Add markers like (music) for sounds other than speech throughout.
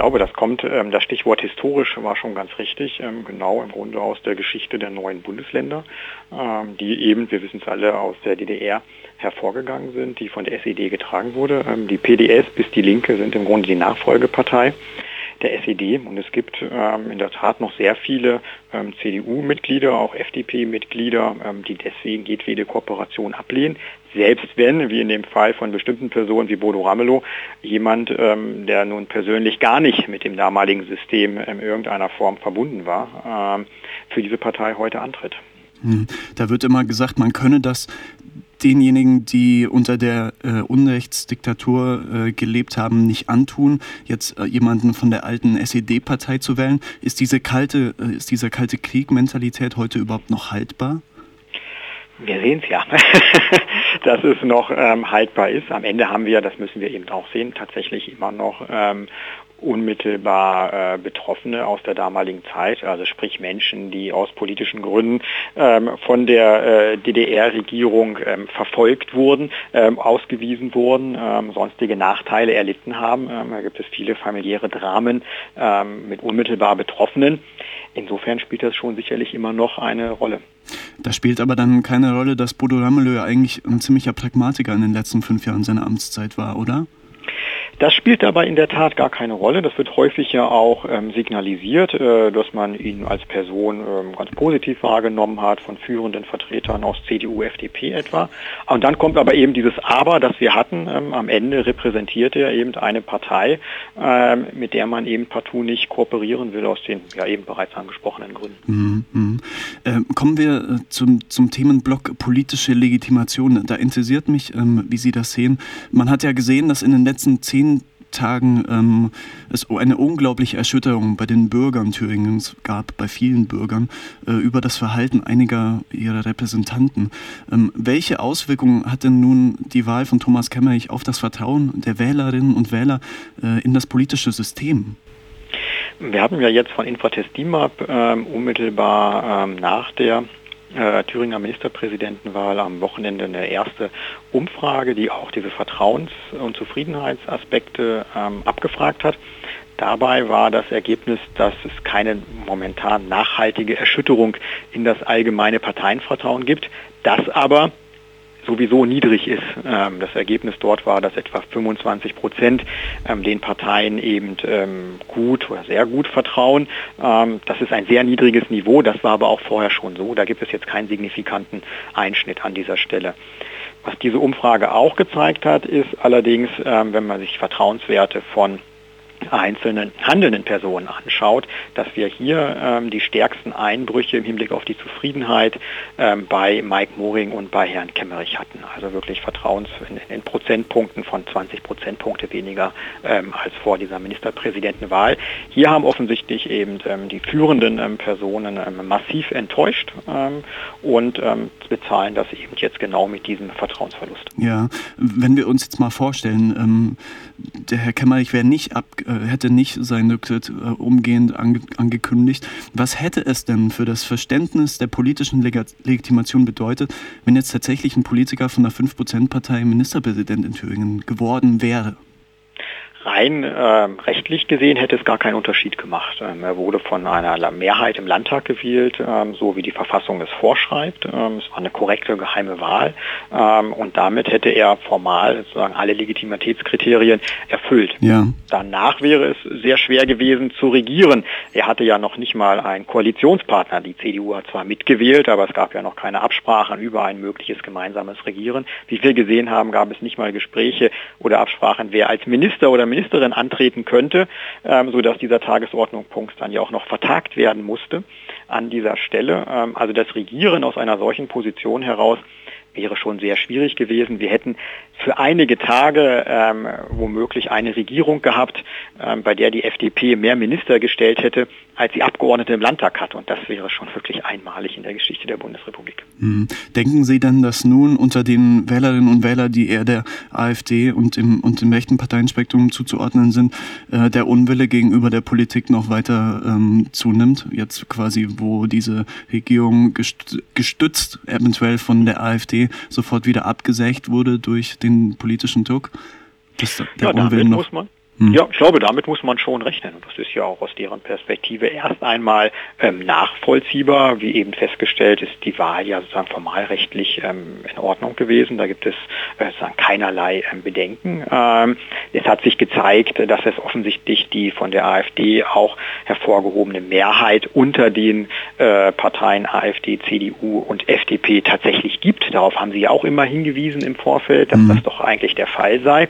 glaube, das kommt, ähm, das Stichwort historisch war schon ganz richtig, ähm, genau im Grunde aus der Geschichte der neuen Bundesländer, ähm, die eben, wir wissen es alle, aus der DDR hervorgegangen sind, die von der SED getragen wurde. Die PDS bis die Linke sind im Grunde die Nachfolgepartei der SED und es gibt ähm, in der Tat noch sehr viele ähm, CDU-Mitglieder, auch FDP-Mitglieder, ähm, die deswegen jedwede Kooperation ablehnen. Selbst wenn, wie in dem Fall von bestimmten Personen wie Bodo Ramelow, jemand, ähm, der nun persönlich gar nicht mit dem damaligen System in irgendeiner Form verbunden war, ähm, für diese Partei heute antritt. Hm. Da wird immer gesagt, man könne das denjenigen, die unter der äh, Unrechtsdiktatur äh, gelebt haben, nicht antun, jetzt äh, jemanden von der alten SED-Partei zu wählen. Ist diese kalte, äh, ist diese kalte Krieg-Mentalität heute überhaupt noch haltbar? Wir sehen es ja, (laughs) dass es noch ähm, haltbar ist. Am Ende haben wir, das müssen wir eben auch sehen, tatsächlich immer noch ähm, unmittelbar äh, Betroffene aus der damaligen Zeit, also sprich Menschen, die aus politischen Gründen ähm, von der äh, DDR-Regierung ähm, verfolgt wurden, ähm, ausgewiesen wurden, ähm, sonstige Nachteile erlitten haben. Ähm, da gibt es viele familiäre Dramen ähm, mit unmittelbar Betroffenen. Insofern spielt das schon sicherlich immer noch eine Rolle. Da spielt aber dann keine Rolle, dass Bodo Ramelow eigentlich ein ziemlicher Pragmatiker in den letzten fünf Jahren seiner Amtszeit war, oder? Das spielt dabei in der Tat gar keine Rolle. Das wird häufig ja auch ähm, signalisiert, äh, dass man ihn als Person ähm, ganz positiv wahrgenommen hat von führenden Vertretern aus CDU, FDP etwa. Und dann kommt aber eben dieses Aber, das wir hatten. Ähm, am Ende repräsentiert er eben eine Partei, ähm, mit der man eben partout nicht kooperieren will aus den ja eben bereits angesprochenen Gründen. Mhm. Ähm, kommen wir äh, zum, zum Themenblock politische Legitimation. Da interessiert mich, ähm, wie Sie das sehen. Man hat ja gesehen, dass in den letzten zehn Tagen ähm, es eine unglaubliche Erschütterung bei den Bürgern Thüringens gab, bei vielen Bürgern, äh, über das Verhalten einiger ihrer Repräsentanten. Ähm, welche Auswirkungen hat denn nun die Wahl von Thomas Kemmerich auf das Vertrauen der Wählerinnen und Wähler äh, in das politische System? Wir hatten ja jetzt von Infratest DIMAP ähm, unmittelbar ähm, nach der äh, Thüringer Ministerpräsidentenwahl am Wochenende eine erste Umfrage, die auch diese Vertrauens- und Zufriedenheitsaspekte ähm, abgefragt hat. Dabei war das Ergebnis, dass es keine momentan nachhaltige Erschütterung in das allgemeine Parteienvertrauen gibt, dass aber sowieso niedrig ist. Ähm, das Ergebnis dort war, dass etwa 25 Prozent ähm, den Parteien eben ähm, gut oder sehr gut vertrauen. das ist ein sehr niedriges Niveau, das war aber auch vorher schon so. Da gibt es jetzt keinen signifikanten Einschnitt an dieser Stelle. Was diese Umfrage auch gezeigt hat, ist allerdings, wenn man sich Vertrauenswerte von einzelnen handelnden Personen anschaut, dass wir hier ähm, die stärksten Einbrüche im Hinblick auf die Zufriedenheit ähm, bei Mike Moring und bei Herrn Kemmerich hatten. Also wirklich Vertrauens in, in Prozentpunkten von 20 Prozentpunkte weniger ähm, als vor dieser Ministerpräsidentenwahl. Hier haben offensichtlich eben ähm, die führenden ähm, Personen ähm, massiv enttäuscht und bezahlen das eben jetzt genau mit diesem Vertrauensverlust. Ja, wenn wir uns jetzt mal vorstellen, der Herr Kemmerich wäre nicht ab, äh, hätte nicht seinen Rücktritt äh, umgehend ange, angekündigt. Was hätte es denn für das Verständnis der politischen Leg Legitimation bedeutet, wenn jetzt tatsächlich ein Politiker von der 5%-Partei Ministerpräsident in Thüringen geworden wäre? Rein äh, rechtlich gesehen hätte es gar keinen Unterschied gemacht. Ähm, er wurde von einer Mehrheit im Landtag gewählt, ähm, so wie die Verfassung es vorschreibt. Ähm, es war eine korrekte geheime Wahl ähm, und damit hätte er formal sozusagen alle Legitimitätskriterien erfüllt. Ja. Danach wäre es sehr schwer gewesen zu regieren. Er hatte ja noch nicht mal einen Koalitionspartner. Die CDU hat zwar mitgewählt, aber es gab ja noch keine Absprachen über ein mögliches gemeinsames Regieren. Wie wir gesehen haben, gab es nicht mal Gespräche oder Absprachen, wer als Minister oder Ministerin antreten könnte, ähm, sodass dieser Tagesordnungspunkt dann ja auch noch vertagt werden musste an dieser Stelle. Ähm, also das Regieren aus einer solchen Position heraus wäre schon sehr schwierig gewesen. Wir hätten für einige Tage ähm, womöglich eine Regierung gehabt, ähm, bei der die FDP mehr Minister gestellt hätte, als sie Abgeordnete im Landtag hat. Und das wäre schon wirklich einmalig in der Geschichte der Bundesrepublik. Hm. Denken Sie denn, dass nun unter den Wählerinnen und Wählern, die eher der AfD und dem, und dem rechten Parteienspektrum zuzuordnen sind, äh, der Unwille gegenüber der Politik noch weiter ähm, zunimmt? Jetzt quasi, wo diese Regierung gestützt eventuell von der AfD sofort wieder abgesägt wurde durch den politischen Druck? Das, ja, damit muss man. Ja, ich glaube, damit muss man schon rechnen. Und das ist ja auch aus deren Perspektive erst einmal ähm, nachvollziehbar. Wie eben festgestellt ist die Wahl ja sozusagen formalrechtlich ähm, in Ordnung gewesen. Da gibt es äh, sozusagen keinerlei ähm, Bedenken. Ähm, es hat sich gezeigt, dass es offensichtlich die von der AfD auch hervorgehobene Mehrheit unter den äh, Parteien AfD, CDU und FDP tatsächlich gibt. Darauf haben Sie ja auch immer hingewiesen im Vorfeld, dass mhm. das doch eigentlich der Fall sei.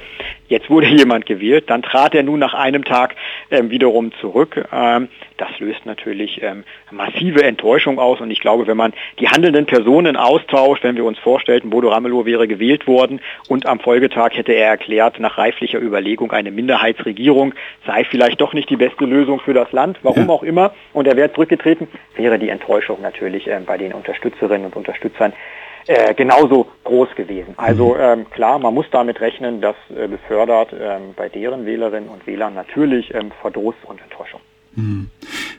Jetzt wurde (laughs) jemand gewählt, dann trat er nun nach einem Tag ähm, wiederum zurück. Ähm, das löst natürlich ähm, massive Enttäuschung aus und ich glaube, wenn man die handelnden Personen austauscht, wenn wir uns vorstellten, Bodo Ramelow wäre gewählt worden und am Folgetag hätte er erklärt, nach reiflicher Überlegung, eine Minderheitsregierung sei vielleicht doch nicht die beste Lösung für das Land, warum ja. auch immer, und er wäre zurückgetreten, wäre die Enttäuschung natürlich ähm, bei den Unterstützerinnen und Unterstützern äh, genauso groß gewesen. Also mhm. ähm, klar, man muss damit rechnen, das äh, befördert ähm, bei deren Wählerinnen und Wählern natürlich ähm, Verdruss und Enttäuschung. Mhm.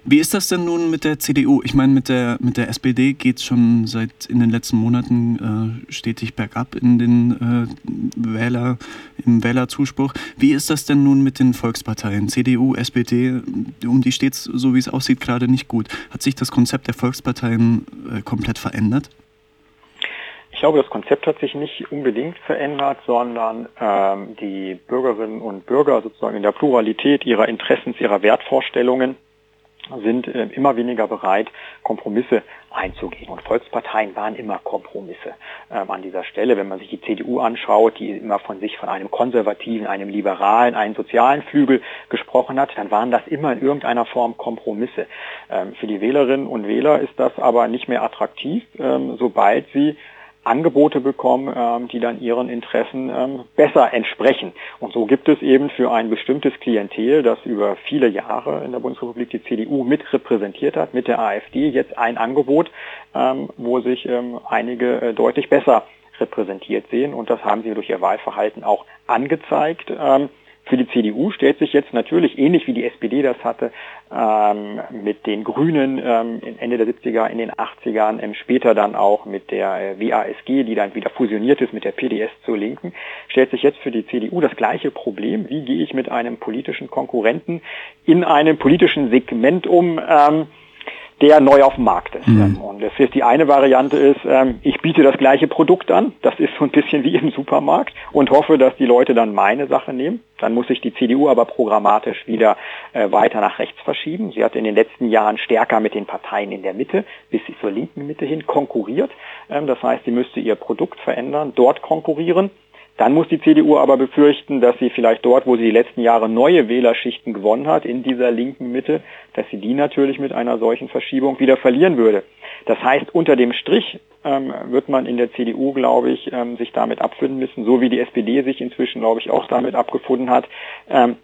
Wie ist das denn nun mit der CDU? Ich meine, mit der, mit der SPD geht es schon seit in den letzten Monaten äh, stetig bergab in den äh, Wähler, im Wählerzuspruch. Wie ist das denn nun mit den Volksparteien? CDU, SPD, um die steht es, so wie es aussieht, gerade nicht gut. Hat sich das Konzept der Volksparteien äh, komplett verändert? Ich glaube, das Konzept hat sich nicht unbedingt verändert, sondern ähm, die Bürgerinnen und Bürger sozusagen in der Pluralität ihrer Interessens, ihrer Wertvorstellungen sind äh, immer weniger bereit, Kompromisse einzugehen. Und Volksparteien waren immer Kompromisse ähm, an dieser Stelle. Wenn man sich die CDU anschaut, die immer von sich von einem konservativen, einem liberalen, einem sozialen Flügel gesprochen hat, dann waren das immer in irgendeiner Form Kompromisse. Ähm, für die Wählerinnen und Wähler ist das aber nicht mehr attraktiv, ähm, sobald sie Angebote bekommen, ähm, die dann ihren Interessen ähm, besser entsprechen. Und so gibt es eben für ein bestimmtes Klientel, das über viele Jahre in der Bundesrepublik die CDU mit repräsentiert hat, mit der AfD, jetzt ein Angebot, ähm, wo sich ähm, einige äh, deutlich besser repräsentiert sehen. Und das haben sie durch ihr Wahlverhalten auch angezeigt. Ähm, für die CDU stellt sich jetzt natürlich, ähnlich wie die SPD das hatte, ähm, mit den Grünen ähm, Ende der 70er, in den 80ern, ähm, später dann auch mit der äh, WASG, die dann wieder fusioniert ist mit der PDS zur Linken, stellt sich jetzt für die CDU das gleiche Problem. Wie gehe ich mit einem politischen Konkurrenten in einem politischen Segment um? Ähm, der neu auf dem Markt ist. Mhm. Und das ist die eine Variante ist, ähm, ich biete das gleiche Produkt an, das ist so ein bisschen (laughs) wie im Supermarkt und hoffe, dass die Leute dann meine Sache nehmen. Dann muss sich die CDU aber programmatisch wieder äh, weiter nach rechts verschieben. Sie hat in den letzten Jahren stärker mit den Parteien in der Mitte bis zur linken Mitte hin konkurriert. Ähm, das heißt, sie müsste ihr Produkt verändern, dort konkurrieren. Dann muss die CDU aber befürchten, dass sie vielleicht dort, wo sie die letzten Jahre neue Wählerschichten gewonnen hat, in dieser linken Mitte, dass sie die natürlich mit einer solchen Verschiebung wieder verlieren würde. Das heißt, unter dem Strich ähm, wird man in der CDU, glaube ich, ähm, sich damit abfinden müssen, so wie die SPD sich inzwischen, glaube ich, auch damit abgefunden hat, ähm,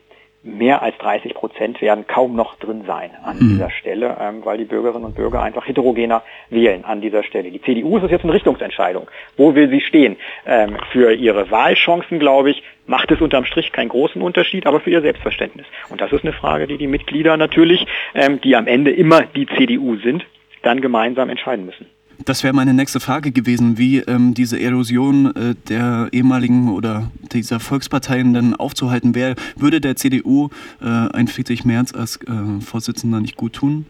mehr als 30 Prozent werden kaum noch drin sein an mhm. dieser Stelle, ähm, weil die Bürgerinnen und Bürger einfach heterogener wählen an dieser Stelle. Die CDU ist es jetzt eine Richtungsentscheidung. Wo will sie stehen? Ähm, für ihre Wahlchancen, glaube ich, macht es unterm Strich keinen großen Unterschied, aber für ihr Selbstverständnis. Und das ist eine Frage, die die Mitglieder natürlich, ähm, die am Ende immer die CDU sind, dann gemeinsam entscheiden müssen. Das wäre meine nächste Frage gewesen, wie ähm, diese Erosion äh, der ehemaligen oder dieser Volksparteien dann aufzuhalten wäre. Würde der CDU äh, ein Friedrich Merz als äh, Vorsitzender nicht gut tun?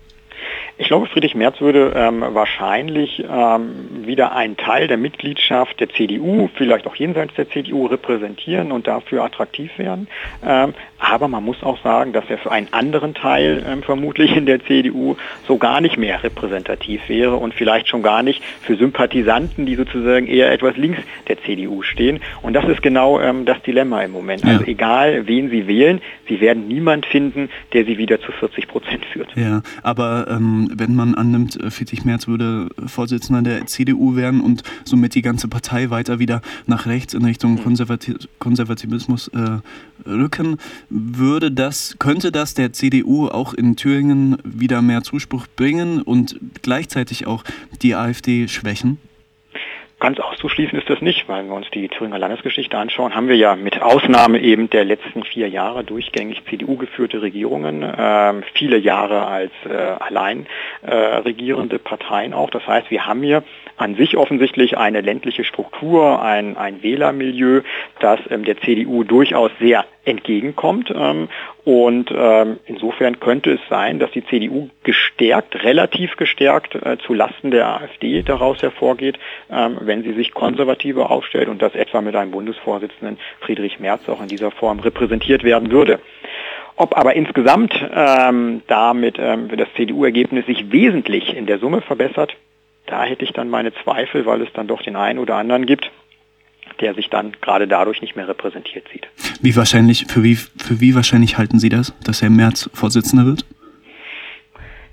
Ich glaube, Friedrich Merz würde ähm, wahrscheinlich ähm, wieder einen Teil der Mitgliedschaft der CDU, vielleicht auch jenseits der CDU, repräsentieren und dafür attraktiv werden. Ähm, aber man muss auch sagen, dass er für einen anderen Teil ähm, vermutlich in der CDU so gar nicht mehr repräsentativ wäre und vielleicht schon gar nicht für Sympathisanten, die sozusagen eher etwas links der CDU stehen. Und das ist genau ähm, das Dilemma im Moment. Ja. Also egal, wen sie wählen, sie werden niemand finden, der sie wieder zu 40 Prozent führt. Ja, aber ähm, wenn man annimmt, Friedrich Merz würde Vorsitzender der CDU werden und somit die ganze Partei weiter wieder nach rechts in Richtung mhm. Konservati Konservativismus äh, rücken, würde das, könnte das der CDU auch in Thüringen wieder mehr Zuspruch bringen und gleichzeitig auch die AfD schwächen? Ganz auszuschließen ist das nicht, weil wir uns die Thüringer Landesgeschichte anschauen, haben wir ja mit Ausnahme eben der letzten vier Jahre durchgängig CDU geführte Regierungen, äh, viele Jahre als äh, allein äh, regierende Parteien auch. Das heißt, wir haben hier an sich offensichtlich eine ländliche Struktur, ein, ein Wählermilieu, das ähm, der CDU durchaus sehr entgegenkommt. Ähm, und ähm, insofern könnte es sein, dass die CDU gestärkt, relativ gestärkt äh, zu Lasten der AfD daraus hervorgeht, ähm, wenn sie sich konservativer aufstellt und das etwa mit einem Bundesvorsitzenden Friedrich Merz auch in dieser Form repräsentiert werden würde. Ob aber insgesamt ähm, damit ähm, das CDU-Ergebnis sich wesentlich in der Summe verbessert, da hätte ich dann meine Zweifel, weil es dann doch den einen oder anderen gibt, der sich dann gerade dadurch nicht mehr repräsentiert sieht. Wie wahrscheinlich, für wie, für wie wahrscheinlich halten Sie das, dass Herr Merz Vorsitzender wird?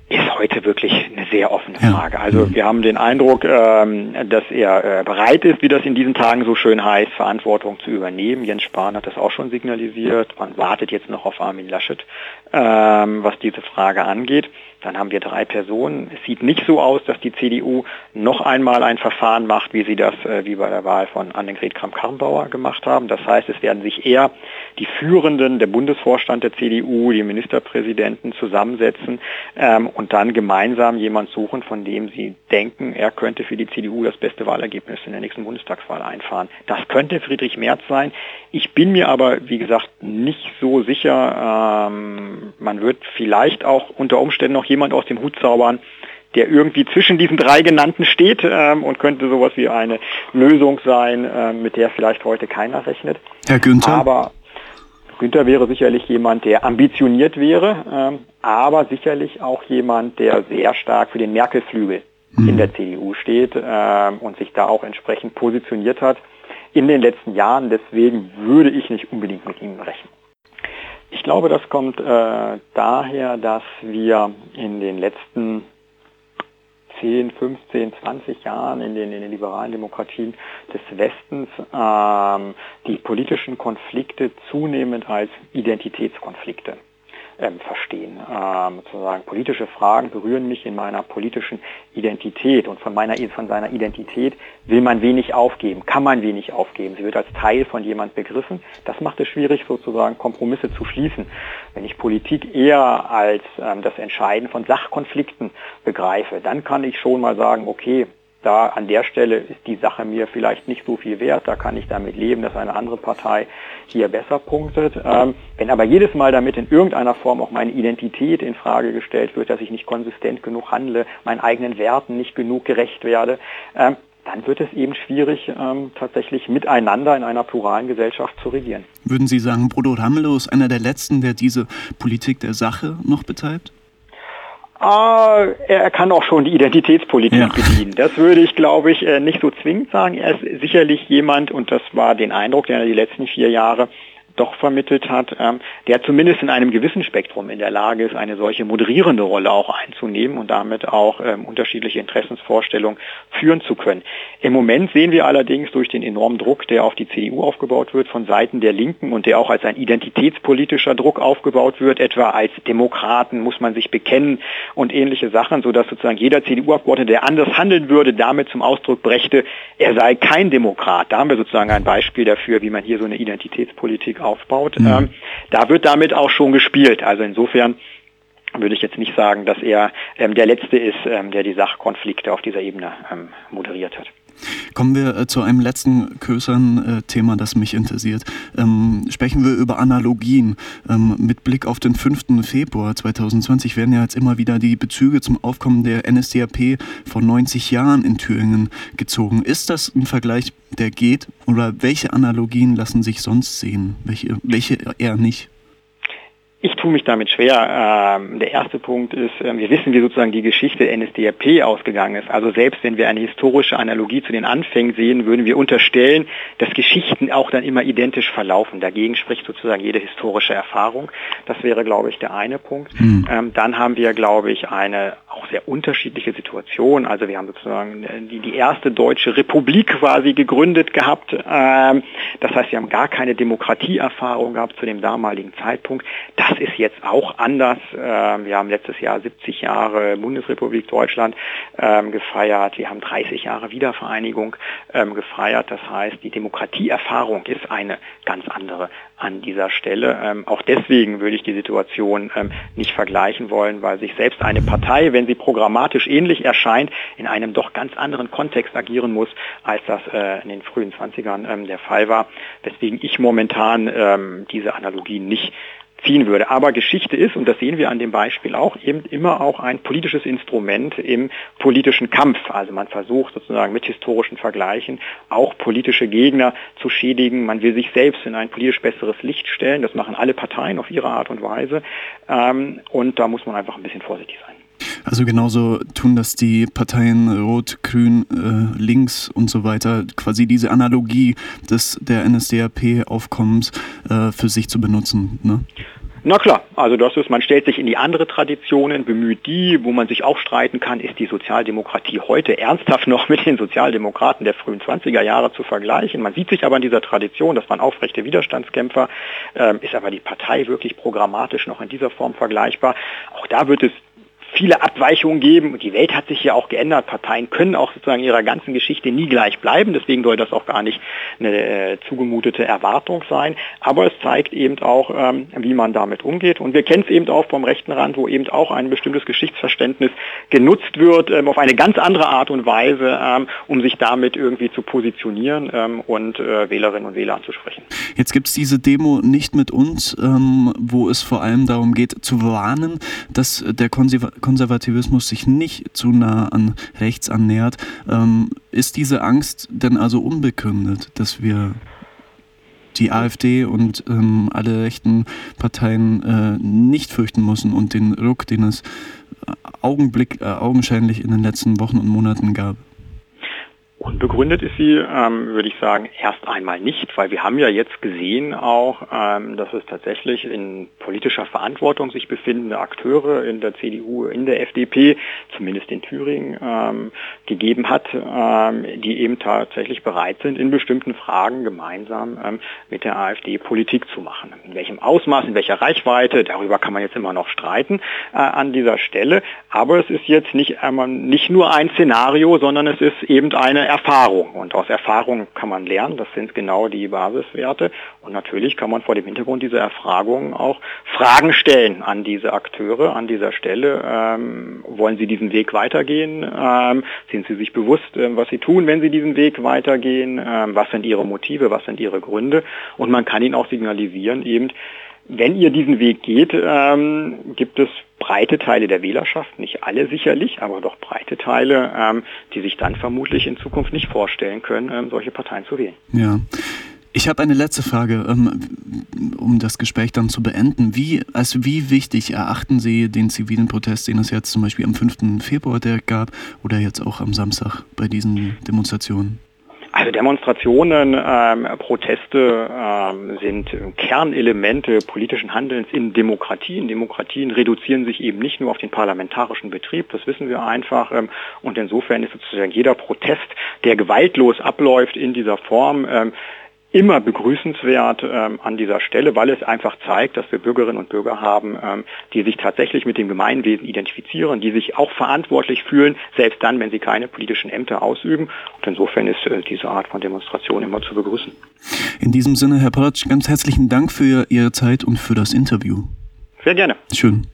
ist heute wirklich eine sehr offene Frage. Also mhm. wir haben den Eindruck, ähm, dass er äh, bereit ist, wie das in diesen Tagen so schön heißt, Verantwortung zu übernehmen. Jens Spahn hat das auch schon signalisiert. Man wartet jetzt noch auf Armin Laschet, ähm, was diese Frage angeht. Dann haben wir drei Personen. Es sieht nicht so aus, dass die CDU noch einmal ein Verfahren macht, wie sie das äh, wie bei der Wahl von Annegret Kramp-Karrenbauer gemacht haben. Das heißt, es werden sich eher die Führenden, der Bundesvorstand der CDU, die Ministerpräsidenten zusammensetzen ähm, und dann gemeinsam jemand suchen, von dem sie denken, er könnte für die CDU das beste Wahlergebnis in der nächsten Bundestagswahl einfahren. Das könnte Friedrich Merz sein. Ich bin mir aber, wie gesagt, nicht so sicher. Ähm, man wird vielleicht auch unter Umständen noch jemand aus dem Hut zaubern, der irgendwie zwischen diesen drei genannten steht ähm, und könnte sowas wie eine Lösung sein, äh, mit der vielleicht heute keiner rechnet. Herr Günther? Aber Günther wäre sicherlich jemand, der ambitioniert wäre, ähm, aber sicherlich auch jemand, der sehr stark für den Merkel-Flügel mhm. in der CDU steht ähm, und sich da auch entsprechend positioniert hat in den letzten Jahren. Deswegen würde ich nicht unbedingt mit ihm rechnen. Ich glaube, das kommt äh, daher, dass wir in den letzten 10, 15, 20 Jahren in den, in den liberalen Demokratien des Westens ähm, die politischen Konflikte zunehmend als Identitätskonflikte ähm, verstehen. Ähm, sozusagen politische Fragen berühren mich in meiner politischen Identität und von meiner von seiner Identität will man wenig aufgeben, kann man wenig aufgeben. Sie wird als Teil von jemand begriffen. Das macht es schwierig, sozusagen Kompromisse zu schließen. Wenn ich Politik eher als ähm, das Entscheiden von Sachkonflikten begreife, dann kann ich schon mal sagen, okay, da an der Stelle ist die Sache mir vielleicht nicht so viel wert, da kann ich damit leben, dass eine andere Partei hier besser punktet. Ähm, wenn aber jedes Mal damit in irgendeiner Form auch meine Identität in Frage gestellt wird, dass ich nicht konsistent genug handle, meinen eigenen Werten nicht genug gerecht werde, ähm, dann wird es eben schwierig, ähm, tatsächlich miteinander in einer pluralen Gesellschaft zu regieren. Würden Sie sagen, Bruno Ramelow ist einer der Letzten, der diese Politik der Sache noch betreibt? Ah, er kann auch schon die Identitätspolitik ja. bedienen. Das würde ich, glaube ich, äh, nicht so zwingend sagen. Er ist sicherlich jemand, und das war den Eindruck, den er die letzten vier Jahre doch vermittelt hat, ähm, der zumindest in einem gewissen Spektrum in der Lage ist, eine solche moderierende Rolle auch einzunehmen und damit auch ähm, unterschiedliche Interessensvorstellungen führen zu können. Im Moment sehen wir allerdings durch den enormen Druck, der auf die CDU aufgebaut wird von Seiten der Linken und der auch als ein identitätspolitischer Druck aufgebaut wird, etwa als Demokraten muss man sich bekennen und ähnliche Sachen, sodass sozusagen jeder CDU-Abgeordnete, der anders handeln würde, damit zum Ausdruck brächte, er sei kein Demokrat. Da haben wir sozusagen ein Beispiel dafür, wie man hier so eine Identitätspolitik aufbaut. Mhm. Ähm, da wird damit auch schon gespielt. Also insofern würde ich jetzt nicht sagen, dass er ähm, der Letzte ist, ähm, der die Sachkonflikte auf dieser Ebene ähm, moderiert hat. Kommen wir äh, zu einem letzten größeren äh, Thema, das mich interessiert. Ähm, sprechen wir über Analogien. Ähm, mit Blick auf den 5. Februar 2020 werden ja jetzt immer wieder die Bezüge zum Aufkommen der NSDAP vor 90 Jahren in Thüringen gezogen. Ist das ein Vergleich, der geht? Oder welche Analogien lassen sich sonst sehen? Welche, welche eher nicht? Ich tue mich damit schwer. Ähm, der erste Punkt ist, äh, wir wissen, wie sozusagen die Geschichte NSDAP ausgegangen ist. Also selbst wenn wir eine historische Analogie zu den Anfängen sehen, würden wir unterstellen, dass Geschichten auch dann immer identisch verlaufen. Dagegen spricht sozusagen jede historische Erfahrung. Das wäre, glaube ich, der eine Punkt. Mhm. Ähm, dann haben wir, glaube ich, eine auch sehr unterschiedliche Situation. Also wir haben sozusagen äh, die, die erste deutsche Republik quasi gegründet gehabt. Ähm, das heißt, wir haben gar keine Demokratieerfahrung gehabt zu dem damaligen Zeitpunkt. Das ist jetzt auch anders. Ähm, wir haben letztes Jahr 70 Jahre Bundesrepublik Deutschland ähm, gefeiert. Wir haben 30 Jahre Wiedervereinigung ähm, gefeiert. Das heißt, die Demokratieerfahrung ist eine ganz andere an dieser Stelle. Auch deswegen würde ich die Situation nicht vergleichen wollen, weil sich selbst eine Partei, wenn sie programmatisch ähnlich erscheint, in einem doch ganz anderen Kontext agieren muss, als das äh, in den frühen 20ern ähm, der Fall war. Weswegen ich momentan diese Analogie nicht ziehen würde. Aber Geschichte ist, und das sehen wir an dem Beispiel auch, eben immer auch ein politisches Instrument im politischen Kampf. Also man versucht sozusagen mit historischen Vergleichen auch politische Gegner zu schädigen. Man will sich selbst in ein politisch besseres Licht stellen. Das machen alle Parteien auf ihre Art und Weise. Ähm, und da muss man einfach ein bisschen vorsichtig sein. Also genauso tun das die Parteien Rot, Grün, äh, Links und so weiter, quasi diese Analogie des der NSDAP-Aufkommens äh, für sich zu benutzen. Ne? Na klar, also das ist, man stellt sich in die andere Traditionen, bemüht die, wo man sich auch streiten kann, ist die Sozialdemokratie heute ernsthaft (laughs) noch mit den Sozialdemokraten der frühen 20er Jahre zu vergleichen. Man sieht sich aber in dieser Tradition, das waren aufrechte Widerstandskämpfer, ähm, ist aber die Partei wirklich programmatisch noch in dieser Form vergleichbar. Auch da wird es viele Abweichungen geben. Und die Welt hat sich ja auch geändert. Parteien können auch sozusagen ihrer ganzen Geschichte nie gleich bleiben. Deswegen soll das auch gar nicht eine zugemutete Erwartung sein. Aber es zeigt eben auch, ähm, wie man damit umgeht. Und wir kennen es eben auch vom rechten Rand, wo eben auch ein bestimmtes Geschichtsverständnis genutzt wird, ähm, auf eine ganz andere Art und Weise, ähm, um sich damit irgendwie zu positionieren und äh, Wählerinnen und Wähler anzusprechen. Jetzt gibt es diese Demo nicht mit uns, wo es vor allem darum geht, zu warnen, dass der Konservative Konservativismus sich nicht zu nah an rechts annähert. Ähm, ist diese Angst denn also unbegründet, dass wir die AfD und ähm, alle rechten Parteien äh, nicht fürchten müssen und den Ruck, den es Augenblick, äh, augenscheinlich in den letzten Wochen und Monaten gab? Unbegründet ist sie, ähm, würde ich sagen, erst einmal nicht, weil wir haben ja jetzt gesehen auch, ähm, dass es tatsächlich in politischer Verantwortung sich befindende Akteure in der CDU, in der FDP, zumindest in Thüringen, ähm, gegeben hat, ähm, die eben tatsächlich bereit sind, in bestimmten Fragen gemeinsam ähm, mit der AfD Politik zu machen. In welchem Ausmaß, in welcher Reichweite, darüber kann man jetzt immer noch streiten äh, an dieser Stelle. Aber es ist jetzt nicht, einmal, nicht nur ein Szenario, sondern es ist eben eine Erfahrung. Und aus Erfahrung kann man lernen, das sind genau die Basiswerte. Und natürlich kann man vor dem Hintergrund dieser Erfragungen auch Fragen stellen an diese Akteure an dieser Stelle. Ähm, wollen sie diesen Weg weitergehen? Ähm, sind sie sich bewusst, äh, was sie tun, wenn sie diesen Weg weitergehen? Ähm, was sind ihre Motive? Was sind ihre Gründe? Und man kann ihnen auch signalisieren, eben, wenn ihr diesen Weg geht, ähm, gibt es breite Teile der Wählerschaft, nicht alle sicherlich, aber doch breite Teile, ähm, die sich dann vermutlich in Zukunft nicht vorstellen können, ähm, solche Parteien zu wählen. Ja. Ich habe eine letzte Frage, ähm, um das Gespräch dann zu beenden. Wie, als wie wichtig erachten Sie den zivilen Protest, den es jetzt zum Beispiel am 5. Februar gab oder jetzt auch am Samstag bei diesen Demonstrationen? Also Demonstrationen, ähm, Proteste ähm, sind Kernelemente politischen Handelns in Demokratien. Demokratien reduzieren sich eben nicht nur auf den parlamentarischen Betrieb, das wissen wir einfach. Ähm, und insofern ist sozusagen jeder Protest, der gewaltlos abläuft in dieser Form, ähm, immer begrüßenswert ähm, an dieser Stelle, weil es einfach zeigt, dass wir Bürgerinnen und Bürger haben, ähm, die sich tatsächlich mit dem Gemeinwesen identifizieren, die sich auch verantwortlich fühlen, selbst dann, wenn sie keine politischen Ämter ausüben. Und insofern ist äh, diese Art von Demonstration immer zu begrüßen. In diesem Sinne, Herr Polatsch, ganz herzlichen Dank für Ihre Zeit und für das Interview. Sehr gerne. Schön.